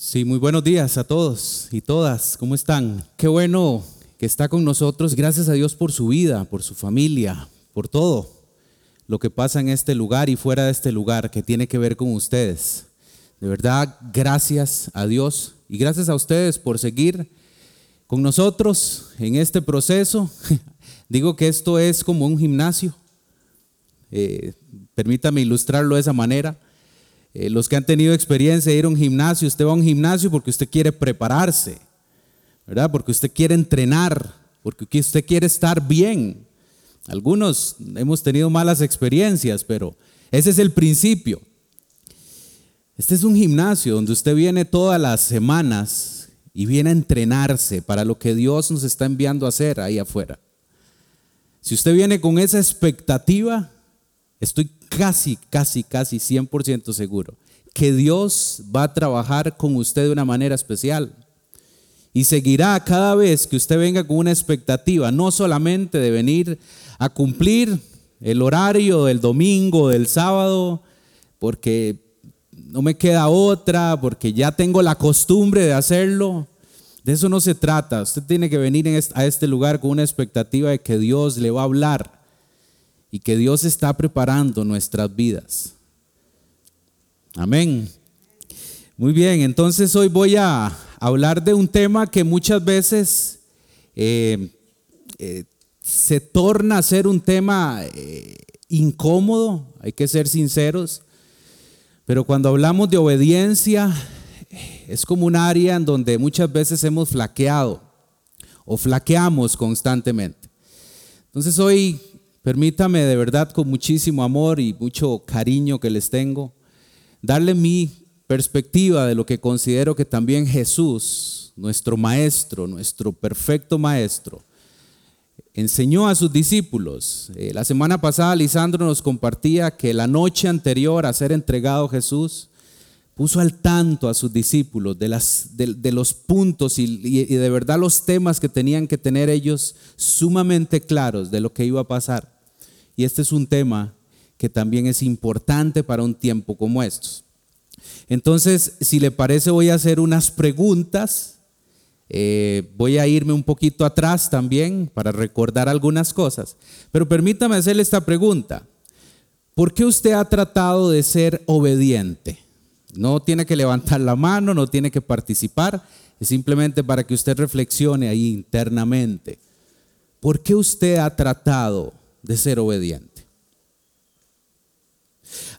Sí, muy buenos días a todos y todas. ¿Cómo están? Qué bueno que está con nosotros. Gracias a Dios por su vida, por su familia, por todo lo que pasa en este lugar y fuera de este lugar que tiene que ver con ustedes. De verdad, gracias a Dios y gracias a ustedes por seguir con nosotros en este proceso. Digo que esto es como un gimnasio. Eh, permítame ilustrarlo de esa manera. Eh, los que han tenido experiencia de ir a un gimnasio, usted va a un gimnasio porque usted quiere prepararse, ¿verdad? Porque usted quiere entrenar, porque usted quiere estar bien. Algunos hemos tenido malas experiencias, pero ese es el principio. Este es un gimnasio donde usted viene todas las semanas y viene a entrenarse para lo que Dios nos está enviando a hacer ahí afuera. Si usted viene con esa expectativa, estoy casi, casi, casi 100% seguro que Dios va a trabajar con usted de una manera especial. Y seguirá cada vez que usted venga con una expectativa, no solamente de venir a cumplir el horario del domingo, del sábado, porque no me queda otra, porque ya tengo la costumbre de hacerlo. De eso no se trata. Usted tiene que venir a este lugar con una expectativa de que Dios le va a hablar y que Dios está preparando nuestras vidas. Amén. Muy bien, entonces hoy voy a hablar de un tema que muchas veces eh, eh, se torna a ser un tema eh, incómodo, hay que ser sinceros, pero cuando hablamos de obediencia es como un área en donde muchas veces hemos flaqueado o flaqueamos constantemente. Entonces hoy Permítame de verdad con muchísimo amor y mucho cariño que les tengo, darle mi perspectiva de lo que considero que también Jesús, nuestro maestro, nuestro perfecto maestro, enseñó a sus discípulos. Eh, la semana pasada Lisandro nos compartía que la noche anterior a ser entregado Jesús, puso al tanto a sus discípulos de, los puntos y, y, de verdad los temas que tenían que tener ellos sumamente claros de lo que iba a pasar. Y este es un tema que también es importante para un tiempo como estos. Entonces, si le parece, voy a hacer unas preguntas. Eh, voy a irme un poquito atrás también para recordar algunas cosas. Pero permítame hacerle esta pregunta. ¿Por qué usted ha tratado de ser obediente? No tiene que levantar la mano, no tiene que participar, es simplemente para que usted reflexione ahí internamente. ¿Por qué usted ha tratado de ser obediente.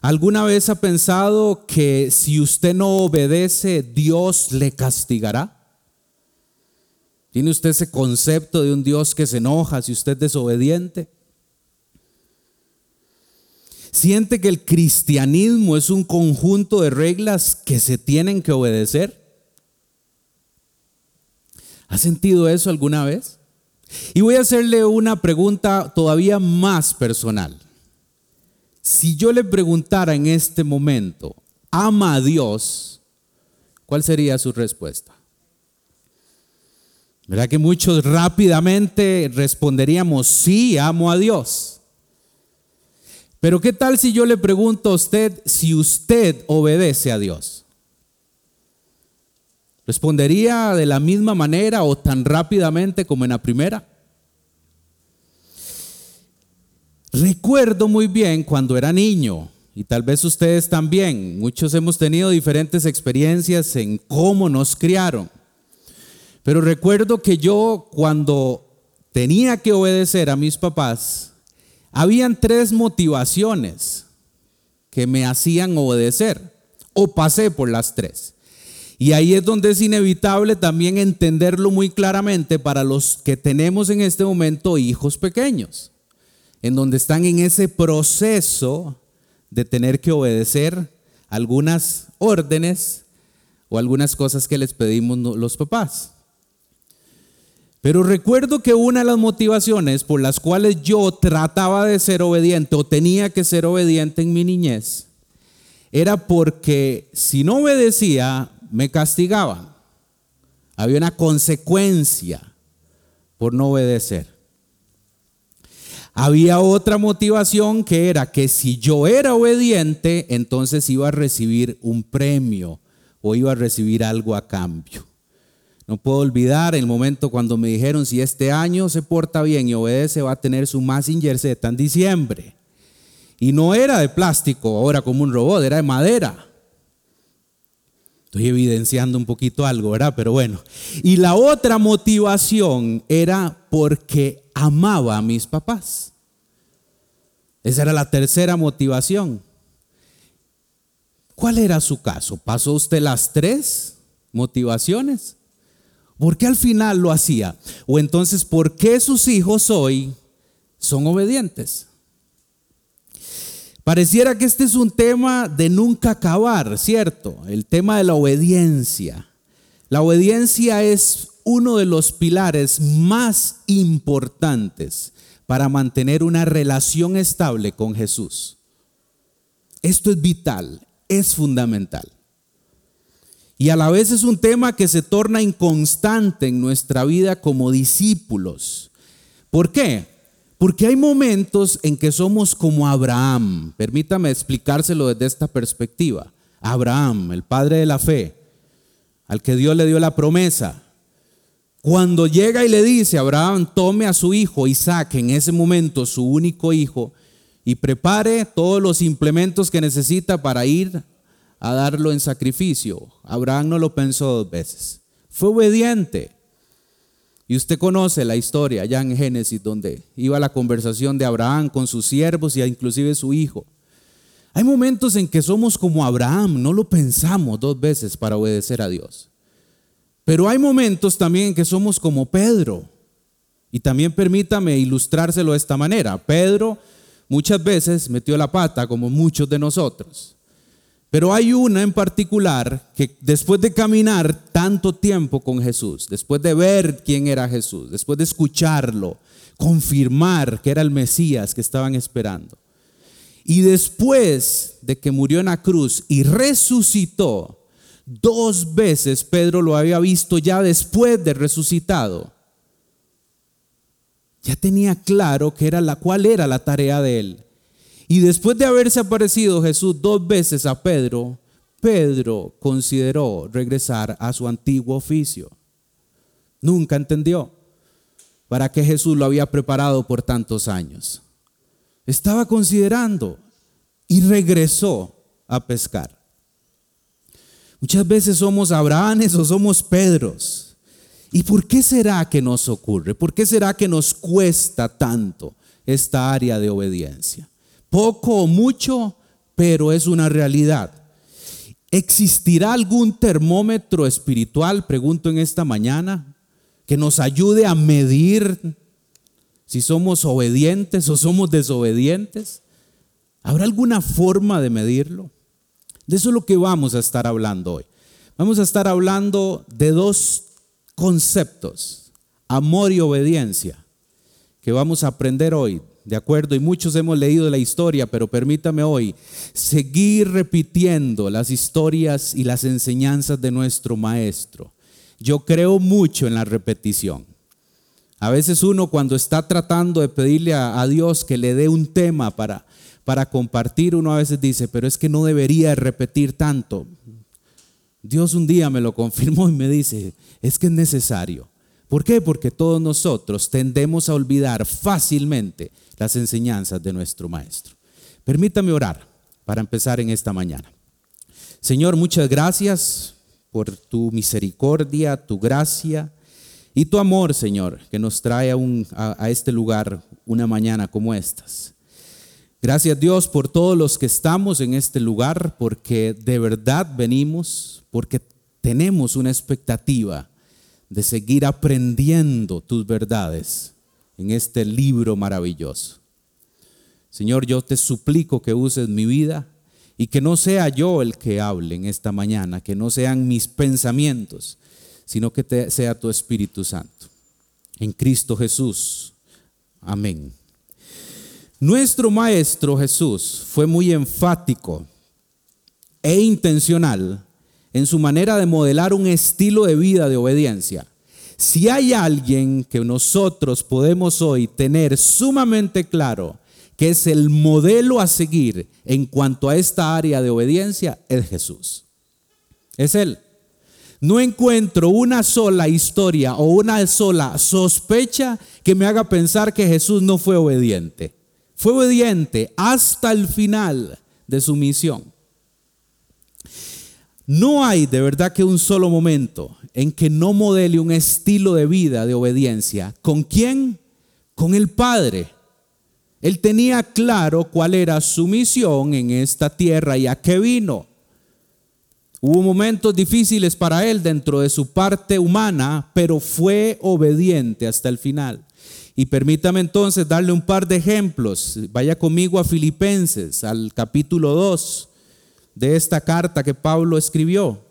¿Alguna vez ha pensado que si usted no obedece, Dios le castigará? ¿Tiene usted ese concepto de un Dios que se enoja si usted es desobediente? ¿Siente que el cristianismo es un conjunto de reglas que se tienen que obedecer? ¿Ha sentido eso alguna vez? Y voy a hacerle una pregunta todavía más personal. Si yo le preguntara en este momento, ¿ama a Dios? ¿Cuál sería su respuesta? ¿Verdad que muchos rápidamente responderíamos, sí, amo a Dios? Pero ¿qué tal si yo le pregunto a usted si usted obedece a Dios? ¿Respondería de la misma manera o tan rápidamente como en la primera? Recuerdo muy bien cuando era niño, y tal vez ustedes también, muchos hemos tenido diferentes experiencias en cómo nos criaron. Pero recuerdo que yo cuando tenía que obedecer a mis papás, habían tres motivaciones que me hacían obedecer, o pasé por las tres. Y ahí es donde es inevitable también entenderlo muy claramente para los que tenemos en este momento hijos pequeños, en donde están en ese proceso de tener que obedecer algunas órdenes o algunas cosas que les pedimos los papás. Pero recuerdo que una de las motivaciones por las cuales yo trataba de ser obediente o tenía que ser obediente en mi niñez era porque si no obedecía me castigaban. Había una consecuencia por no obedecer. Había otra motivación que era que si yo era obediente, entonces iba a recibir un premio o iba a recibir algo a cambio. No puedo olvidar el momento cuando me dijeron si este año se porta bien y obedece va a tener su Massinger Z en diciembre. Y no era de plástico, ahora como un robot, era de madera. Estoy evidenciando un poquito algo, ¿verdad? Pero bueno. Y la otra motivación era porque amaba a mis papás. Esa era la tercera motivación. ¿Cuál era su caso? ¿Pasó usted las tres motivaciones? ¿Por qué al final lo hacía? O entonces, ¿por qué sus hijos hoy son obedientes? Pareciera que este es un tema de nunca acabar, ¿cierto? El tema de la obediencia. La obediencia es uno de los pilares más importantes para mantener una relación estable con Jesús. Esto es vital, es fundamental. Y a la vez es un tema que se torna inconstante en nuestra vida como discípulos. ¿Por qué? Porque hay momentos en que somos como Abraham. Permítame explicárselo desde esta perspectiva. Abraham, el padre de la fe, al que Dios le dio la promesa. Cuando llega y le dice, Abraham, tome a su hijo Isaac, en ese momento su único hijo, y prepare todos los implementos que necesita para ir a darlo en sacrificio. Abraham no lo pensó dos veces. Fue obediente. Y usted conoce la historia ya en Génesis, donde iba la conversación de Abraham con sus siervos y inclusive su hijo. Hay momentos en que somos como Abraham, no lo pensamos dos veces para obedecer a Dios. Pero hay momentos también en que somos como Pedro. Y también permítame ilustrárselo de esta manera. Pedro muchas veces metió la pata, como muchos de nosotros. Pero hay una en particular que después de caminar tanto tiempo con Jesús, después de ver quién era Jesús, después de escucharlo, confirmar que era el Mesías que estaban esperando, y después de que murió en la cruz y resucitó, dos veces Pedro lo había visto ya después de resucitado. Ya tenía claro que era la cuál era la tarea de él. Y después de haberse aparecido Jesús dos veces a Pedro, Pedro consideró regresar a su antiguo oficio. Nunca entendió para qué Jesús lo había preparado por tantos años. Estaba considerando y regresó a pescar. Muchas veces somos Abrahames o somos Pedros. ¿Y por qué será que nos ocurre? ¿Por qué será que nos cuesta tanto esta área de obediencia? Poco o mucho, pero es una realidad. ¿Existirá algún termómetro espiritual, pregunto en esta mañana, que nos ayude a medir si somos obedientes o somos desobedientes? ¿Habrá alguna forma de medirlo? De eso es lo que vamos a estar hablando hoy. Vamos a estar hablando de dos conceptos, amor y obediencia, que vamos a aprender hoy ¿de acuerdo? Y muchos hemos leído la historia, pero permítame hoy seguir repitiendo las historias y las enseñanzas de nuestro maestro. Yo creo mucho en la repetición. A veces uno cuando está tratando de pedirle a, Dios que le dé un tema para, para compartir, uno a veces dice, pero es que no debería repetir tanto. Dios un día me lo confirmó y me dice, es que es necesario. ¿Por qué? Porque todos nosotros tendemos a olvidar fácilmente las enseñanzas de nuestro Maestro. Permítame orar para empezar en esta mañana. Señor, muchas gracias por tu misericordia, tu gracia y tu amor, Señor, que nos trae a, este lugar una mañana como estas. Gracias Dios por todos los que estamos en este lugar, porque de verdad venimos, porque tenemos una expectativa de seguir aprendiendo tus verdades en este libro maravilloso. Señor, yo te suplico que uses mi vida y que no sea yo el que hable en esta mañana, que no sean mis pensamientos, sino que sea tu Espíritu Santo. En Cristo Jesús. Amén. Nuestro Maestro Jesús fue muy enfático e intencional en su manera de modelar un estilo de vida de obediencia. Si hay alguien que nosotros podemos hoy tener sumamente claro que es el modelo a seguir en cuanto a esta área de obediencia, es Jesús. Es Él. No encuentro una sola historia o una sola sospecha que me haga pensar que Jesús no fue obediente. Fue obediente hasta el final de su misión. No hay de verdad que un solo momento en que no modele un estilo de vida de obediencia. ¿Con quién? Con el Padre. Él tenía claro cuál era su misión en esta tierra y a qué vino. Hubo momentos difíciles para él dentro de su parte humana, pero fue obediente hasta el final. Y permítame entonces darle un par de ejemplos. Vaya conmigo a Filipenses, al capítulo 2 de esta carta que Pablo escribió.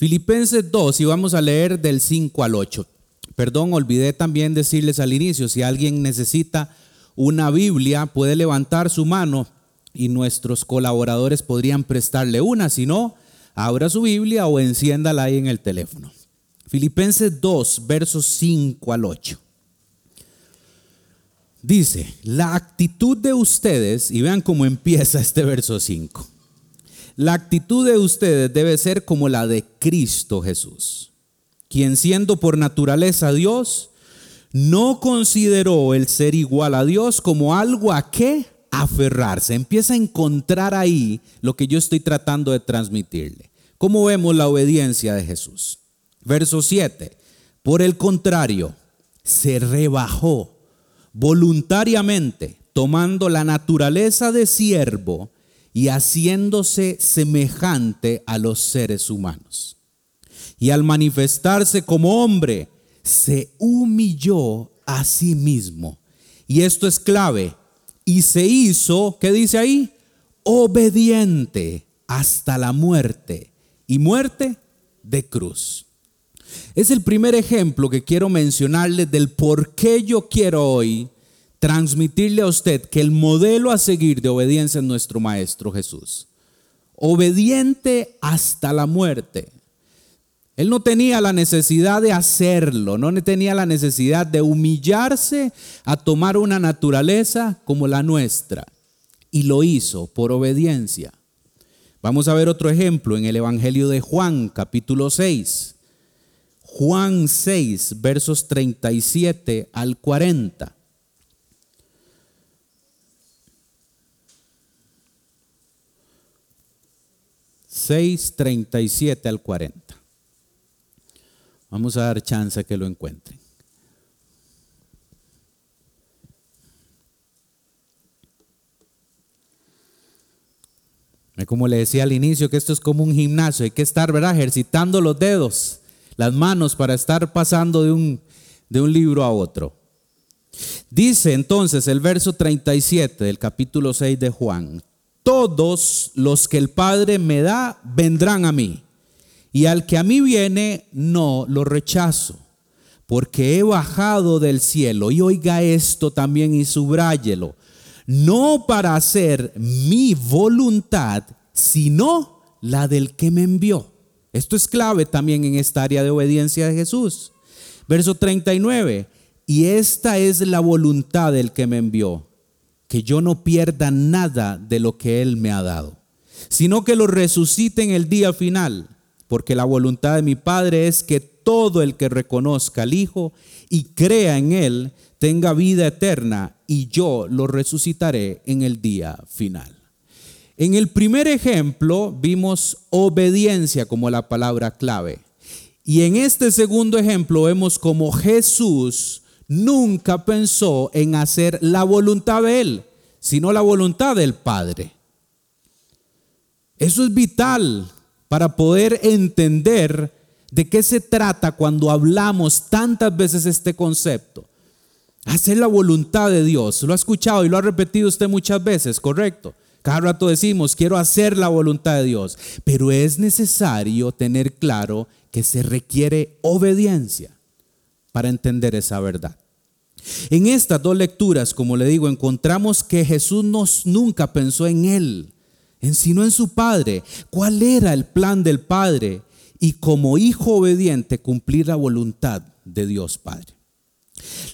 Filipenses 2 y vamos a leer del 5 al 8. Perdón, olvidé también decirles al inicio, si alguien necesita una Biblia, puede levantar su mano y nuestros colaboradores podrían prestarle una. Si no, abra su Biblia o enciéndala ahí en el teléfono. Filipenses 2, versos 5 al 8. Dice, la actitud de ustedes, y vean cómo empieza este verso 5. La actitud de ustedes debe ser como la de Cristo Jesús, quien siendo por naturaleza Dios, no consideró el ser igual a Dios como algo a qué aferrarse. Empieza a encontrar ahí lo que yo estoy tratando de transmitirle. ¿Cómo vemos la obediencia de Jesús? Verso 7. Por el contrario, se rebajó voluntariamente, tomando la naturaleza de siervo y haciéndose semejante a los seres humanos. Y al manifestarse como hombre, se humilló a sí mismo. Y esto es clave. Y se hizo, ¿qué dice ahí? Obediente hasta la muerte. Y muerte de cruz. Es el primer ejemplo que quiero mencionarle del por qué yo quiero hoy transmitirle a usted que el modelo a seguir de obediencia es nuestro Maestro Jesús. Obediente hasta la muerte. Él no tenía la necesidad de hacerlo, no tenía la necesidad de humillarse a tomar una naturaleza como la nuestra. Y lo hizo por obediencia. Vamos a ver otro ejemplo en el Evangelio de Juan, capítulo 6. Juan 6, versos 37 al 40. 6, 37 al 40. Vamos a dar chance que lo encuentren. Como le decía al inicio, que esto es como un gimnasio, hay que estar, ¿verdad? Ejercitando los dedos, las manos para estar pasando de un, de un libro a otro. Dice entonces el verso 37 del capítulo 6 de Juan, todos los que el Padre me da vendrán a mí y al que a mí viene, no lo rechazo, porque he bajado del cielo. Y oiga esto también y subráyelo. No para hacer mi voluntad, sino la del que me envió. Esto es clave también en esta área de obediencia de Jesús. Verso 39. Y esta es la voluntad del que me envió, que yo no pierda nada de lo que Él me ha dado, sino que lo resucite en el día final porque la voluntad de mi Padre es que todo el que reconozca al Hijo y crea en Él tenga vida eterna y yo lo resucitaré en el día final. En el primer ejemplo vimos obediencia como la palabra clave. Y en este segundo ejemplo vemos como Jesús nunca pensó en hacer la voluntad de Él, sino la voluntad del Padre. Eso es vital para poder entender de qué se trata cuando hablamos tantas veces este concepto. Hacer la voluntad de Dios. Lo ha escuchado y lo ha repetido usted muchas veces, ¿correcto? Cada rato decimos, quiero hacer la voluntad de Dios. Pero es necesario tener claro que se requiere obediencia para entender esa verdad. En estas dos lecturas, como le digo, encontramos que Jesús nos, nunca pensó en Él sino en su Padre. ¿Cuál era el plan del Padre? Y como hijo obediente cumplir la voluntad de Dios Padre.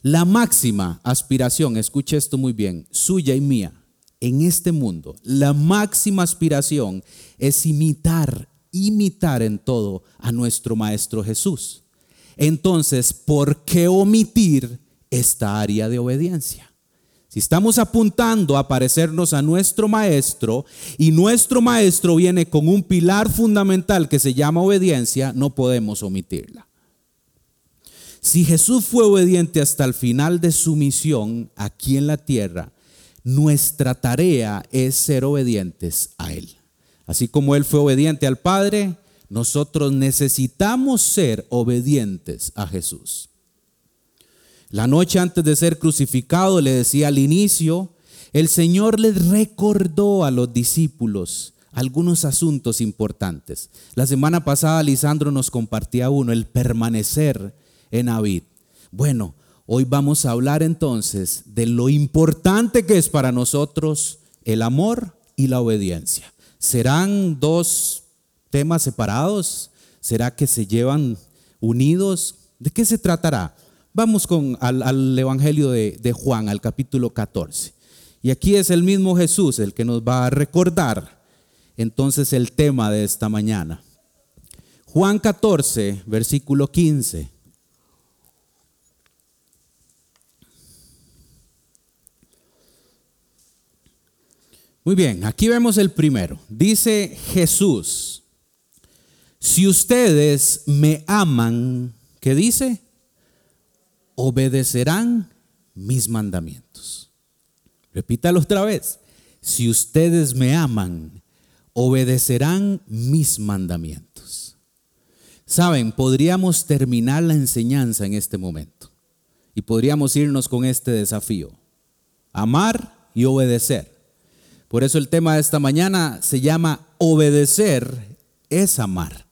La máxima aspiración, escuche esto muy bien, suya y mía, en este mundo, la máxima aspiración es imitar, imitar en todo a nuestro Maestro Jesús. Entonces, ¿por qué omitir esta área de obediencia? Si estamos apuntando a parecernos a nuestro Maestro y nuestro Maestro viene con un pilar fundamental que se llama obediencia, no podemos omitirla. Si Jesús fue obediente hasta el final de su misión aquí en la tierra, nuestra tarea es ser obedientes a Él. Así como Él fue obediente al Padre, nosotros necesitamos ser obedientes a Jesús. La noche antes de ser crucificado, le decía al inicio, el Señor les recordó a los discípulos algunos asuntos importantes. La semana pasada Lisandro nos compartía uno, el permanecer en David. Bueno, hoy vamos a hablar entonces de lo importante que es para nosotros el amor y la obediencia. ¿Serán dos temas separados? ¿Será que se llevan unidos? ¿De qué se tratará? Vamos con, al, Evangelio de, de Juan, al capítulo 14. Y aquí es el mismo Jesús el que nos va a recordar entonces el tema de esta mañana. Juan 14, versículo 15. Muy bien, aquí vemos el primero. Dice Jesús, si ustedes me aman, ¿qué dice? Obedecerán mis mandamientos. Repítalo otra vez. Si ustedes me aman, obedecerán mis mandamientos. Saben, podríamos terminar la enseñanza en este momento y podríamos irnos con este desafío. Amar y obedecer. Por eso el tema de esta mañana se llama obedecer es amar.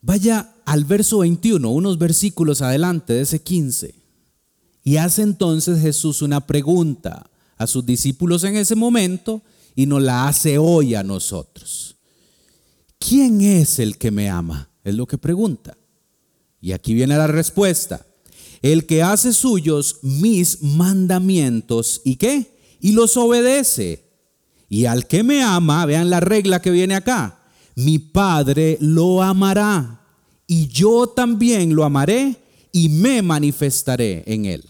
Vaya al verso 21, unos versículos adelante de ese 15. Y hace entonces Jesús una pregunta a sus discípulos en ese momento y nos la hace hoy a nosotros. ¿Quién es el que me ama? Es lo que pregunta. Y aquí viene la respuesta. El que hace suyos mis mandamientos y qué? y los obedece. Y al que me ama, vean la regla que viene acá, mi Padre lo amará y yo también lo amaré y me manifestaré en él.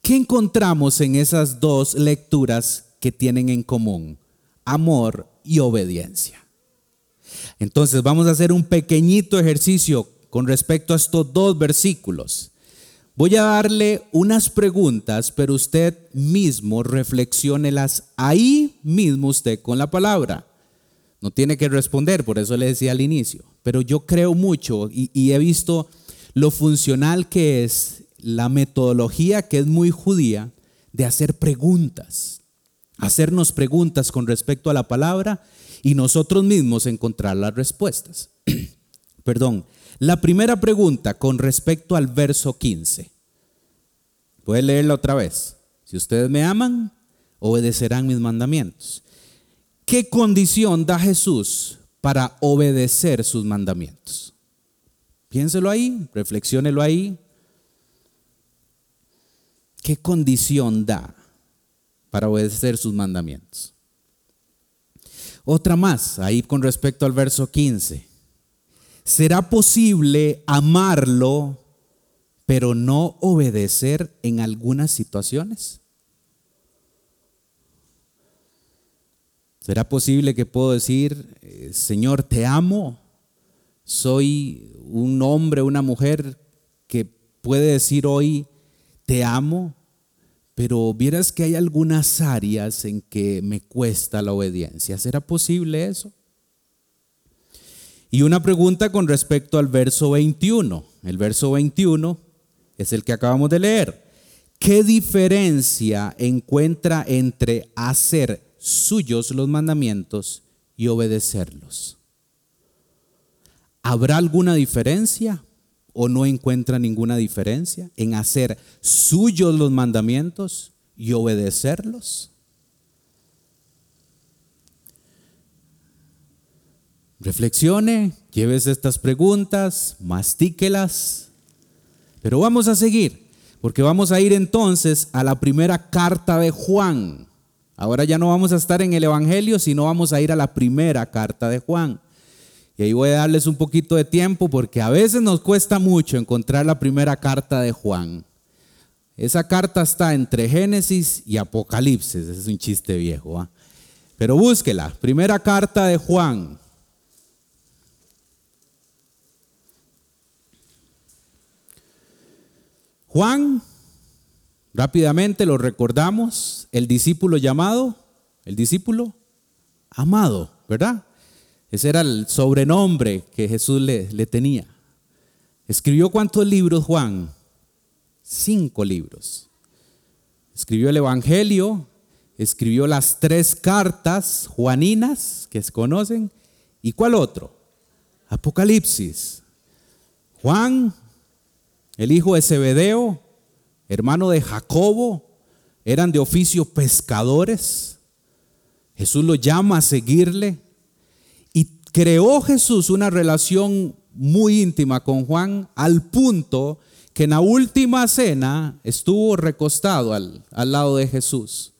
¿Qué encontramos en esas dos lecturas que tienen en común? Amor y obediencia. Entonces vamos a hacer un pequeñito ejercicio con respecto a estos dos versículos. Voy a darle unas preguntas, pero usted mismo reflexiónelas ahí mismo usted con la palabra. No tiene que responder, por eso le decía al inicio. Pero yo creo mucho y, y he visto lo funcional que es la metodología que es muy judía de hacer preguntas, hacernos preguntas con respecto a la palabra y nosotros mismos encontrar las respuestas. Perdón, la primera pregunta con respecto al verso 15. Puede leerla otra vez. Si ustedes me aman, obedecerán mis mandamientos. ¿Qué condición da Jesús para obedecer sus mandamientos? Piénselo ahí, reflexiónelo ahí. ¿Qué condición da para obedecer sus mandamientos? Otra más, ahí con respecto al verso 15. ¿Será posible amarlo pero no obedecer en algunas situaciones? ¿Será posible que puedo decir, eh, Señor, te amo? Soy un hombre, una mujer que puede decir hoy, te amo, pero vieras que hay algunas áreas en que me cuesta la obediencia. ¿Será posible eso? Y una pregunta con respecto al verso 21. El verso 21 es el que acabamos de leer. ¿Qué diferencia encuentra entre hacer suyos los mandamientos y obedecerlos? ¿Habrá alguna diferencia o no encuentra ninguna diferencia en hacer suyos los mandamientos y obedecerlos? Reflexione, llévese estas preguntas, mastíquelas, pero vamos a seguir. Porque vamos a ir entonces a la primera carta de Juan. Ahora ya no vamos a estar en el Evangelio, sino vamos a ir a la primera carta de Juan. Y ahí voy a darles un poquito de tiempo porque a veces nos cuesta mucho encontrar la primera carta de Juan. Esa carta está entre Génesis y Apocalipsis. Es un chiste viejo. Pero búsquela. Primera carta de Juan. Juan, rápidamente lo recordamos, el discípulo llamado, el discípulo amado, ¿verdad? Ese era el sobrenombre que Jesús le, tenía. ¿Escribió cuántos libros Juan? Cinco libros. Escribió el Evangelio, escribió las tres cartas juaninas que se conocen. ¿Y cuál otro? Apocalipsis. Juan el hijo de Zebedeo, hermano de Jacobo, eran de oficio pescadores. Jesús lo llama a seguirle y creó Jesús una relación muy íntima con Juan al punto que en la última cena estuvo recostado al, al lado de Jesús.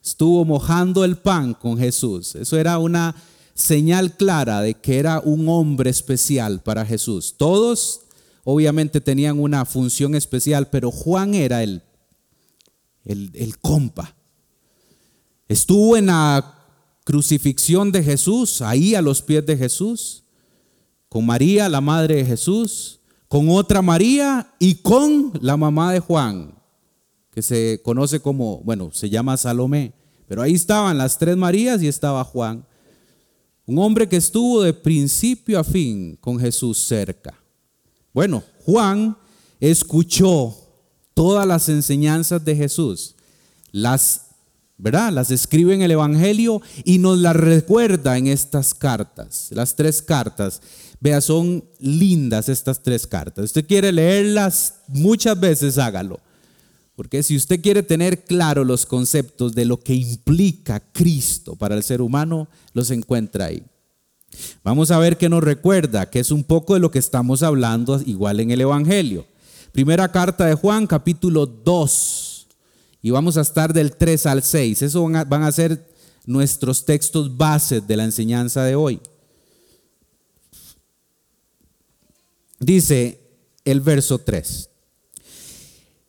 Estuvo mojando el pan con Jesús. Eso era una señal clara de que era un hombre especial para Jesús. Todos obviamente tenían una función especial, pero Juan era el, el, compa. Estuvo en la crucifixión de Jesús, ahí a los pies de Jesús, con María, la madre de Jesús, con otra María y con la mamá de Juan, que se conoce como, bueno, se llama Salomé, pero ahí estaban las tres Marías y estaba Juan, un hombre que estuvo de principio a fin con Jesús cerca. Bueno, Juan escuchó todas las enseñanzas de Jesús, las, ¿verdad? Las escribe en el Evangelio y nos las recuerda en estas cartas, las tres cartas. Vea, son lindas estas tres cartas. Usted quiere leerlas muchas veces, hágalo. Porque si usted quiere tener claro los conceptos de lo que implica Cristo para el ser humano, los encuentra ahí. Vamos a ver qué nos recuerda, que es un poco de lo que estamos hablando igual en el Evangelio. Primera carta de Juan, capítulo 2. Y vamos a estar del 3 al 6. Eso van a, van a ser nuestros textos bases de la enseñanza de hoy. Dice el verso 3.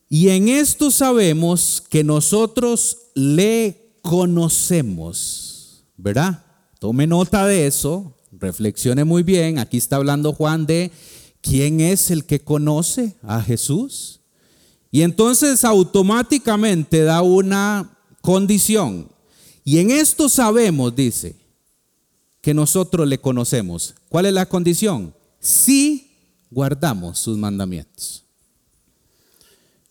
Y en esto sabemos que nosotros le conocemos, ¿verdad? Tome nota de eso, reflexione muy bien. Aquí está hablando Juan de quién es el que conoce a Jesús. Y entonces automáticamente da una condición. Y en esto sabemos, dice, que nosotros le conocemos. ¿Cuál es la condición? Si guardamos sus mandamientos.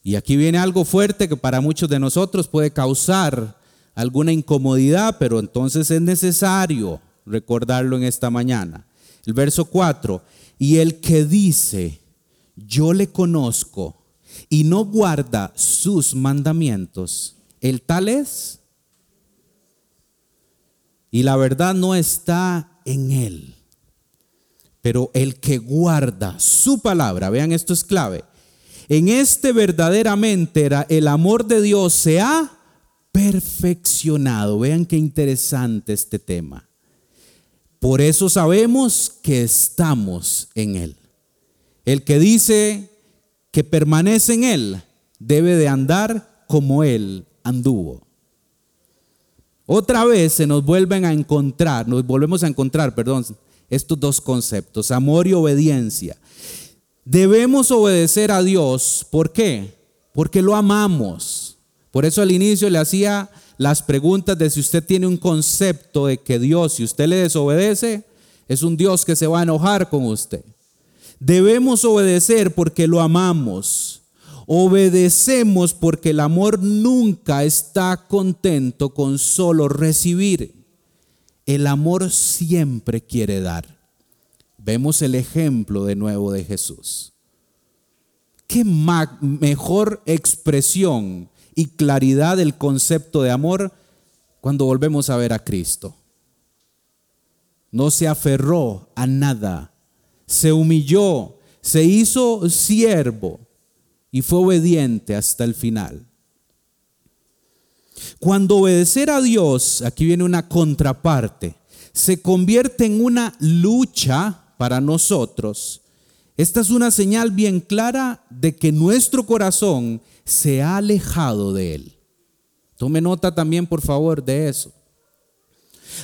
Y aquí viene algo fuerte que para muchos de nosotros puede causar alguna incomodidad, pero entonces es necesario recordarlo en esta mañana. El verso 4, y el que dice, yo le conozco y no guarda sus mandamientos, el tal es, y la verdad no está en él. Pero el que guarda su palabra, vean esto es clave, en este verdaderamente era el amor de Dios se ha perfeccionado. Vean qué interesante este tema. Por eso sabemos que estamos en Él. El que dice que permanece en Él debe de andar como Él anduvo. Otra vez se nos vuelven a encontrar, nos volvemos a encontrar, perdón, estos dos conceptos, amor y obediencia. Debemos obedecer a Dios, ¿por qué? Porque lo amamos. Por eso al inicio le hacía las preguntas de si usted tiene un concepto de que Dios, si usted le desobedece, es un Dios que se va a enojar con usted. Debemos obedecer porque lo amamos. Obedecemos porque el amor nunca está contento con solo recibir. El amor siempre quiere dar. Vemos el ejemplo de nuevo de Jesús. ¿Qué mejor expresión y claridad del concepto de amor cuando volvemos a ver a Cristo. No se aferró a nada, se humilló, se hizo siervo y fue obediente hasta el final. Cuando obedecer a Dios, aquí viene una contraparte, se convierte en una lucha para nosotros, esta es una señal bien clara de que nuestro corazón se ha alejado de Él. Tome nota también, por favor, de eso.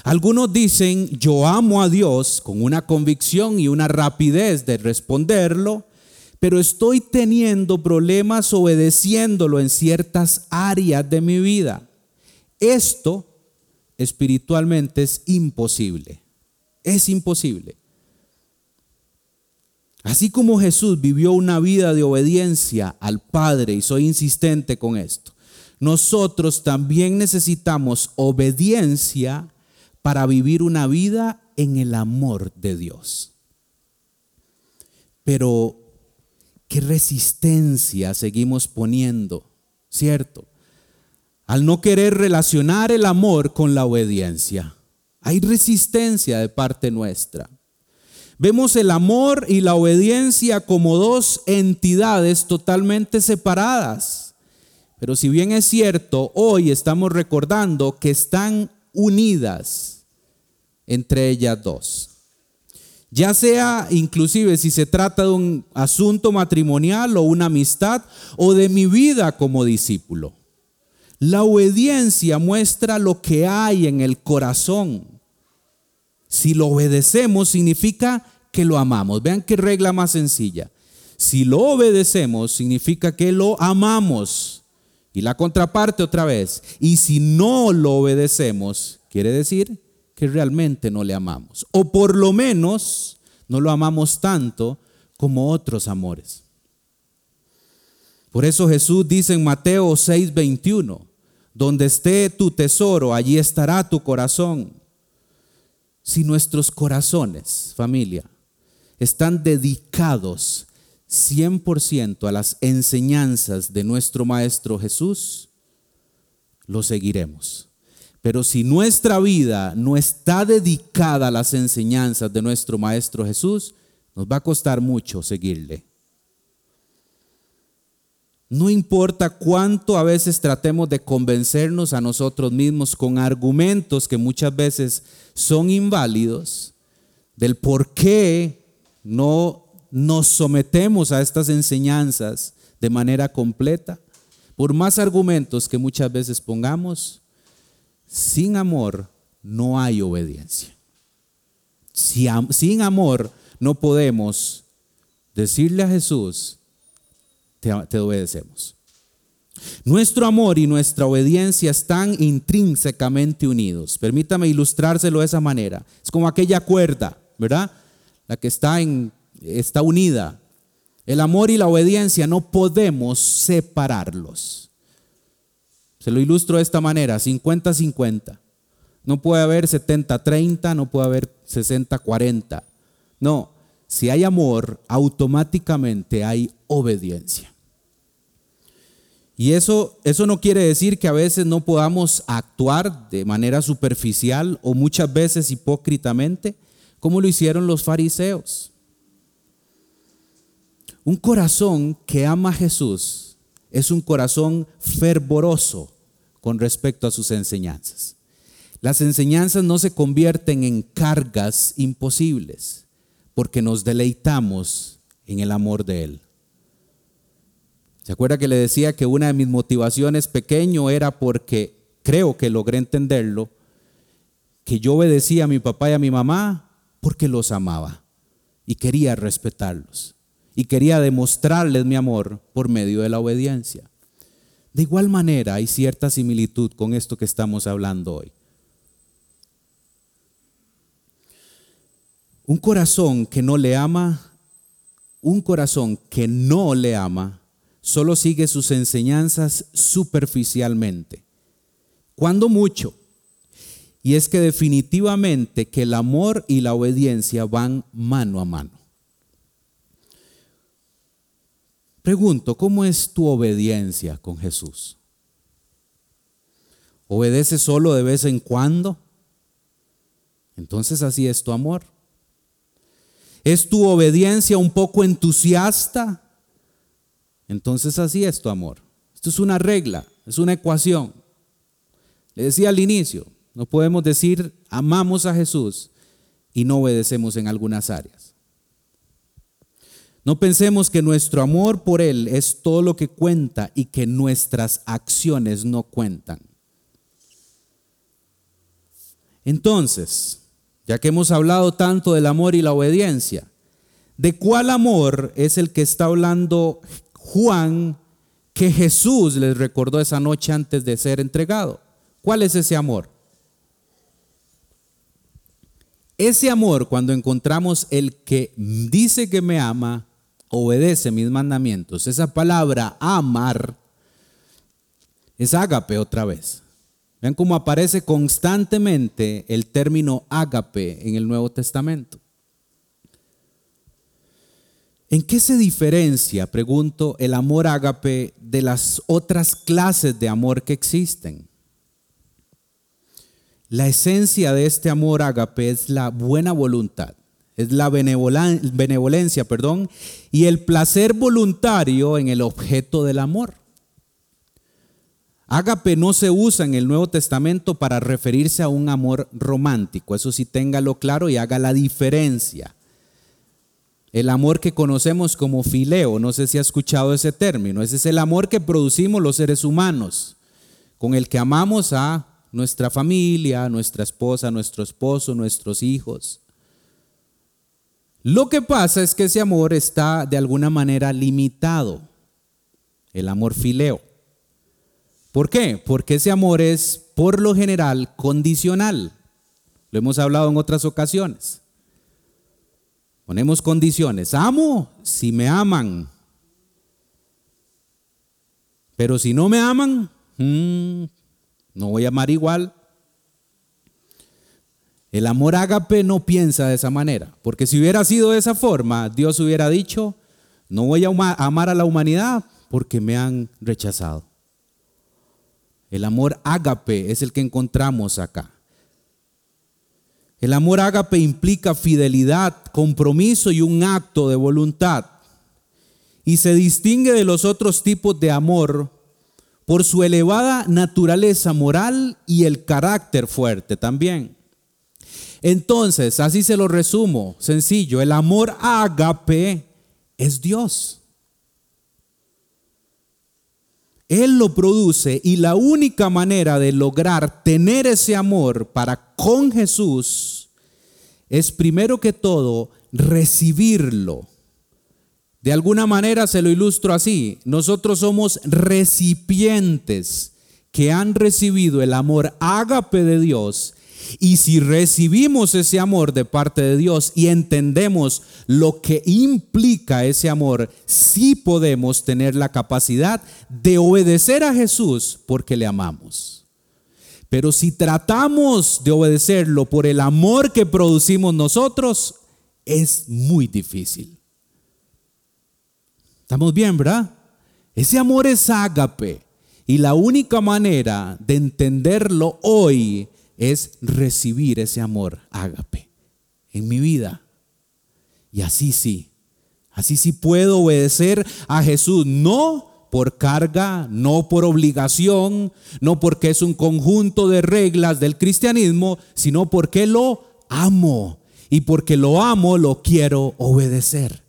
Algunos dicen, yo amo a Dios con una convicción y una rapidez de responderlo, pero estoy teniendo problemas obedeciéndolo en ciertas áreas de mi vida. Esto espiritualmente es imposible. Es imposible. Así como Jesús vivió una vida de obediencia al Padre, y soy insistente con esto, nosotros también necesitamos obediencia para vivir una vida en el amor de Dios. Pero, ¿qué resistencia seguimos poniendo? ¿Cierto? Al no querer relacionar el amor con la obediencia. Hay resistencia de parte nuestra. Vemos el amor y la obediencia como dos entidades totalmente separadas. Pero si bien es cierto, hoy estamos recordando que están unidas entre ellas dos. Ya sea inclusive si se trata de un asunto matrimonial o una amistad o de mi vida como discípulo. La obediencia muestra lo que hay en el corazón. Si lo obedecemos significa que lo amamos. Vean qué regla más sencilla. Si lo obedecemos significa que lo amamos. Y la contraparte otra vez. Y si no lo obedecemos, quiere decir que realmente no le amamos. O por lo menos no lo amamos tanto como otros amores. Por eso Jesús dice en Mateo 6:21, donde esté tu tesoro, allí estará tu corazón. Si nuestros corazones, familia, están dedicados 100% a las enseñanzas de nuestro Maestro Jesús, lo seguiremos. Pero si nuestra vida no está dedicada a las enseñanzas de nuestro Maestro Jesús, nos va a costar mucho seguirle. No importa cuánto a veces tratemos de convencernos a nosotros mismos con argumentos que muchas veces son inválidos del por qué no nos sometemos a estas enseñanzas de manera completa, por más argumentos que muchas veces pongamos, sin amor no hay obediencia. sin amor no podemos decirle a Jesús, te, obedecemos. Nuestro amor y nuestra obediencia están intrínsecamente unidos. Permítame ilustrárselo de esa manera. Es como aquella cuerda, ¿verdad? La que está, en, está unida. El amor y la obediencia no podemos separarlos. Se lo ilustro de esta manera, 50-50. No puede haber 70-30, no puede haber 60-40. No, si hay amor, automáticamente hay obediencia. Y eso, eso no quiere decir que a veces no podamos actuar de manera superficial o muchas veces hipócritamente, como lo hicieron los fariseos. Un corazón que ama a Jesús es un corazón fervoroso con respecto a sus enseñanzas. Las enseñanzas no se convierten en cargas imposibles porque nos deleitamos en el amor de Él. ¿Se acuerda que le decía que una de mis motivaciones pequeño era porque creo que logré entenderlo, que yo obedecía a mi papá y a mi mamá porque los amaba y quería respetarlos y quería demostrarles mi amor por medio de la obediencia. De igual manera hay cierta similitud con esto que estamos hablando hoy. Un corazón que no le ama, un corazón que no le ama, solo sigue sus enseñanzas superficialmente. Cuando mucho. Y es que definitivamente que el amor y la obediencia van mano a mano. Pregunto, ¿cómo es tu obediencia con Jesús? ¿Obedeces solo de vez en cuando? Entonces así es tu amor. ¿Es tu obediencia un poco entusiasta? entonces así es tu amor. Esto es una regla, es una ecuación. Le decía al inicio, no podemos decir amamos a Jesús y no obedecemos en algunas áreas. No pensemos que nuestro amor por Él es todo lo que cuenta y que nuestras acciones no cuentan. Entonces, ya que hemos hablado tanto del amor y la obediencia, ¿de cuál amor es el que está hablando Juan que Jesús les recordó esa noche antes de ser entregado? ¿Cuál es ese amor? Ese amor, cuando encontramos el que dice que me ama, obedece mis mandamientos, esa palabra amar es ágape otra vez. Vean cómo aparece constantemente el término ágape en el Nuevo Testamento. ¿En qué se diferencia, pregunto, el amor ágape de las otras clases de amor que existen? La esencia de este amor ágape es la buena voluntad, es la benevolencia, perdón, y el placer voluntario en el objeto del amor. Ágape no se usa en el Nuevo Testamento para referirse a un amor romántico, eso sí téngalo claro y haga la diferencia. El amor que conocemos como fileo, no sé si ha escuchado ese término, ese es el amor que producimos los seres humanos, con el que amamos a nuestra familia, nuestra esposa, nuestro esposo, nuestros hijos. Lo que pasa es que ese amor está de alguna manera limitado, el amor fileo. ¿Por qué? Porque ese amor es por lo general condicional. Lo hemos hablado en otras ocasiones. Ponemos condiciones. Amo si me aman. Pero si no me aman, mm, no voy a amar igual. El amor ágape no piensa de esa manera, porque si hubiera sido de esa forma, Dios hubiera dicho, no voy a amar a la humanidad porque me han rechazado. El amor ágape es el que encontramos acá. El amor ágape implica fidelidad, compromiso y un acto de voluntad. Y se distingue de los otros tipos de amor por su elevada naturaleza moral y el carácter fuerte también. Entonces, así se lo resumo, sencillo, el amor ágape es Dios. Él lo produce y la única manera de lograr tener ese amor para con Jesús es primero que todo recibirlo. De alguna manera se lo ilustro así. Nosotros somos recipientes que han recibido el amor ágape de Dios y si recibimos ese amor de parte de Dios y entendemos lo que implica ese amor, sí podemos tener la capacidad de obedecer a Jesús porque le amamos. Pero si tratamos de obedecerlo por el amor que producimos nosotros, es muy difícil. ¿Estamos bien, verdad? Ese amor es ágape. Y la única manera de entenderlo hoy es recibir ese amor ágape en mi vida. Y así sí, así sí puedo obedecer a Jesús, no por carga, no por obligación, no porque es un conjunto de reglas del cristianismo, sino porque lo amo. Y porque lo amo, lo quiero obedecer.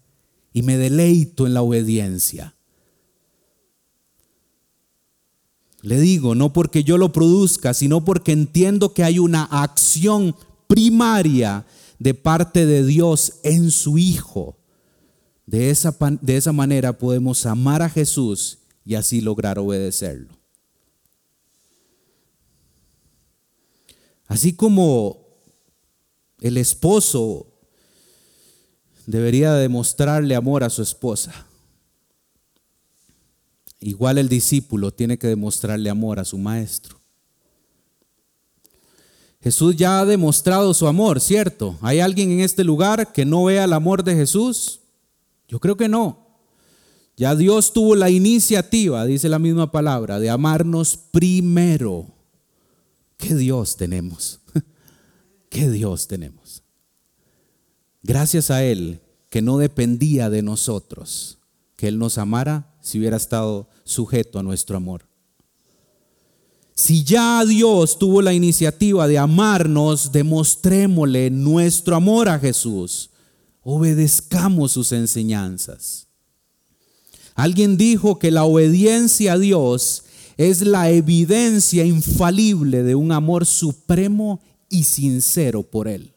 Y me deleito en la obediencia. Le digo, no porque yo lo produzca, sino porque entiendo que hay una acción primaria de parte de Dios en su Hijo. De esa, de esa manera podemos amar a Jesús y así lograr obedecerlo. Así como el esposo debería demostrarle amor a su esposa, Igual el discípulo tiene que demostrarle amor a su maestro. Jesús ya ha demostrado su amor, ¿cierto? ¿Hay alguien en este lugar que no vea el amor de Jesús? Yo creo que no. Ya Dios tuvo la iniciativa, dice la misma palabra, de amarnos primero. ¿Qué Dios tenemos? ¿Qué Dios tenemos? Gracias a Él, que no dependía de nosotros, que Él nos amara si hubiera estado sujeto a nuestro amor. Si ya Dios tuvo la iniciativa de amarnos, demostrémosle nuestro amor a Jesús. Obedezcamos sus enseñanzas. Alguien dijo que la obediencia a Dios es la evidencia infalible de un amor supremo y sincero por Él.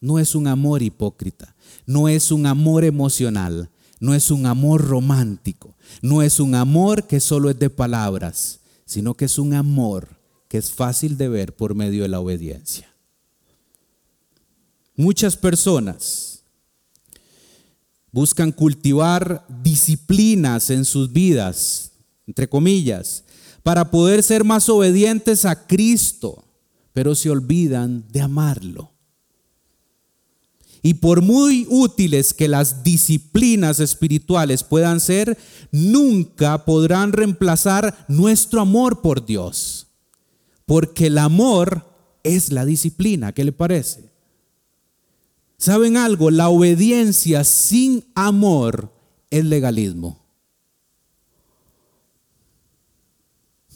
No es un amor hipócrita, no es un amor emocional, no es un amor romántico, no es un amor que solo es de palabras sino que es un amor que es fácil de ver por medio de la obediencia. Muchas personas buscan cultivar disciplinas en sus vidas, entre comillas, para poder ser más obedientes a Cristo, pero se olvidan de amarlo. Y por muy útiles que las disciplinas espirituales puedan ser, nunca podrán reemplazar nuestro amor por Dios. Porque el amor es la disciplina, ¿qué le parece? ¿Saben algo? La obediencia sin amor es legalismo.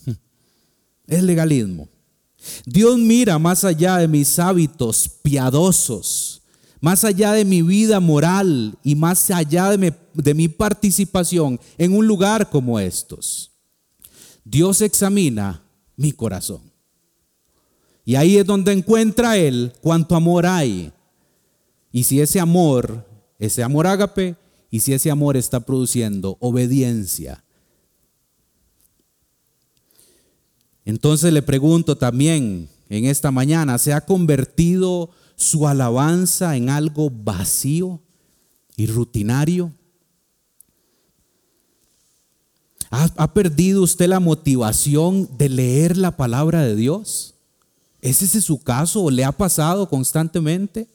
Es legalismo. Dios mira más allá de mis hábitos piadosos más allá de mi vida moral y más allá de mi, participación en un lugar como estos. Dios examina mi corazón. Y ahí es donde encuentra Él cuánto amor hay. Y si ese amor, ese amor ágape, y si ese amor está produciendo obediencia. Entonces le pregunto también en esta mañana, ¿se ha convertido su alabanza en algo vacío y rutinario? ¿Ha, perdido usted la motivación de leer la palabra de Dios? ¿Es ese su caso o le ha pasado constantemente?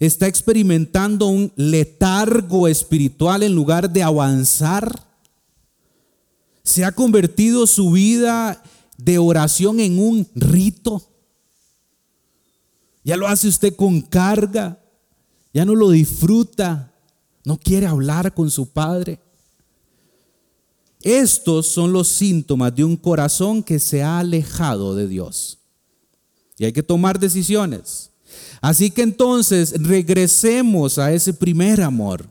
¿Está experimentando un letargo espiritual en lugar de avanzar? ¿Se ha convertido su vida de oración en un rito? Ya lo hace usted con carga. Ya no lo disfruta. No quiere hablar con su padre. Estos son los síntomas de un corazón que se ha alejado de Dios. Y hay que tomar decisiones. Así que entonces regresemos a ese primer amor.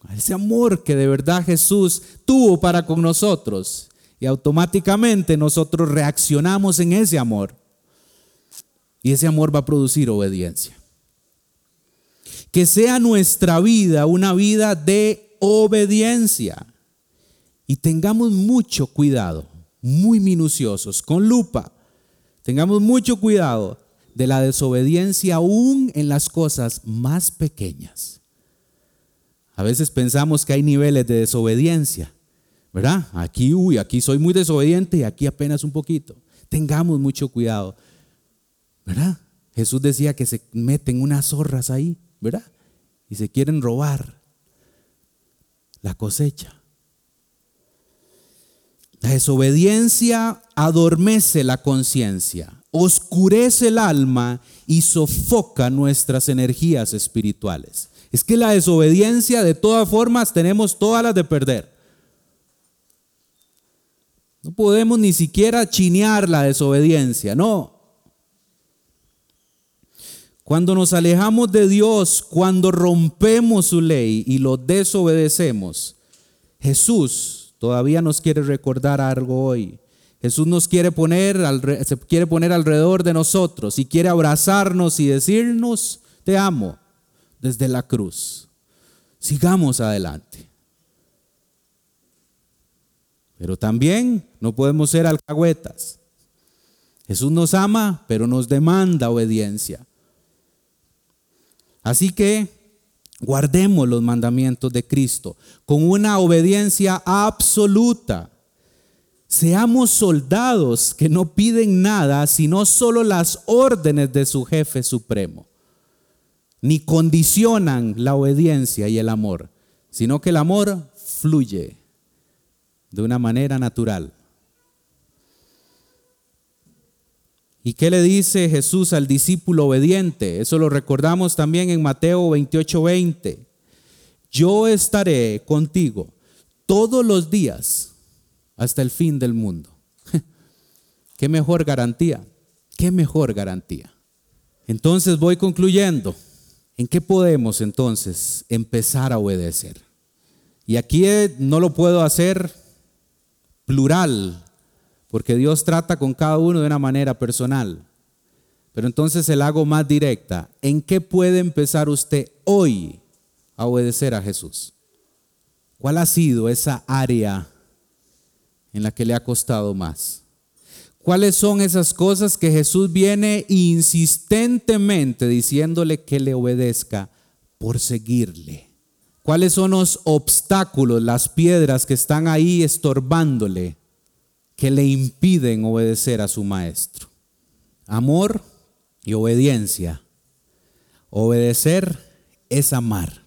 A ese amor que de verdad Jesús tuvo para con nosotros. Y automáticamente nosotros reaccionamos en ese amor. Y ese amor va a producir obediencia. Que sea nuestra vida una vida de obediencia. Y tengamos mucho cuidado, muy minuciosos, con lupa. Tengamos mucho cuidado de la desobediencia aún en las cosas más pequeñas. A veces pensamos que hay niveles de desobediencia, ¿verdad? Aquí, uy, aquí soy muy desobediente y aquí apenas un poquito. Tengamos mucho cuidado ¿verdad? Jesús decía que se meten unas zorras ahí, ¿verdad? Y se quieren robar la cosecha. La desobediencia adormece la conciencia, oscurece el alma y sofoca nuestras energías espirituales. Es que la desobediencia de todas formas tenemos todas las de perder. No podemos ni siquiera chinear la desobediencia, no. Cuando nos alejamos de Dios, cuando rompemos su ley y lo desobedecemos, Jesús todavía nos quiere recordar algo hoy. Jesús nos quiere poner, se quiere poner alrededor de nosotros y quiere abrazarnos y decirnos, te amo desde la cruz. Sigamos adelante. Pero también no podemos ser alcahuetas. Jesús nos ama, pero nos demanda obediencia. Así que guardemos los mandamientos de Cristo con una obediencia absoluta. Seamos soldados que no piden nada, sino solo las órdenes de su jefe supremo. Ni condicionan la obediencia y el amor, sino que el amor fluye de una manera natural. ¿Y qué le dice Jesús al discípulo obediente? Eso lo recordamos también en Mateo 28, 20. yo estaré contigo todos los días hasta el fin del mundo. ¿Qué mejor garantía? ¿Qué mejor garantía? Entonces voy concluyendo. ¿En qué podemos entonces empezar a obedecer? Y aquí no lo puedo hacer plural, porque Dios trata con cada uno de una manera personal. Pero entonces el hago más directa. ¿En qué puede empezar usted hoy a obedecer a Jesús? ¿Cuál ha sido esa área en la que le ha costado más? ¿Cuáles son esas cosas que Jesús viene insistentemente diciéndole que le obedezca por seguirle? ¿Cuáles son los obstáculos, las piedras que están ahí estorbándole, que le impiden obedecer a su maestro? Amor y obediencia. Obedecer es amar.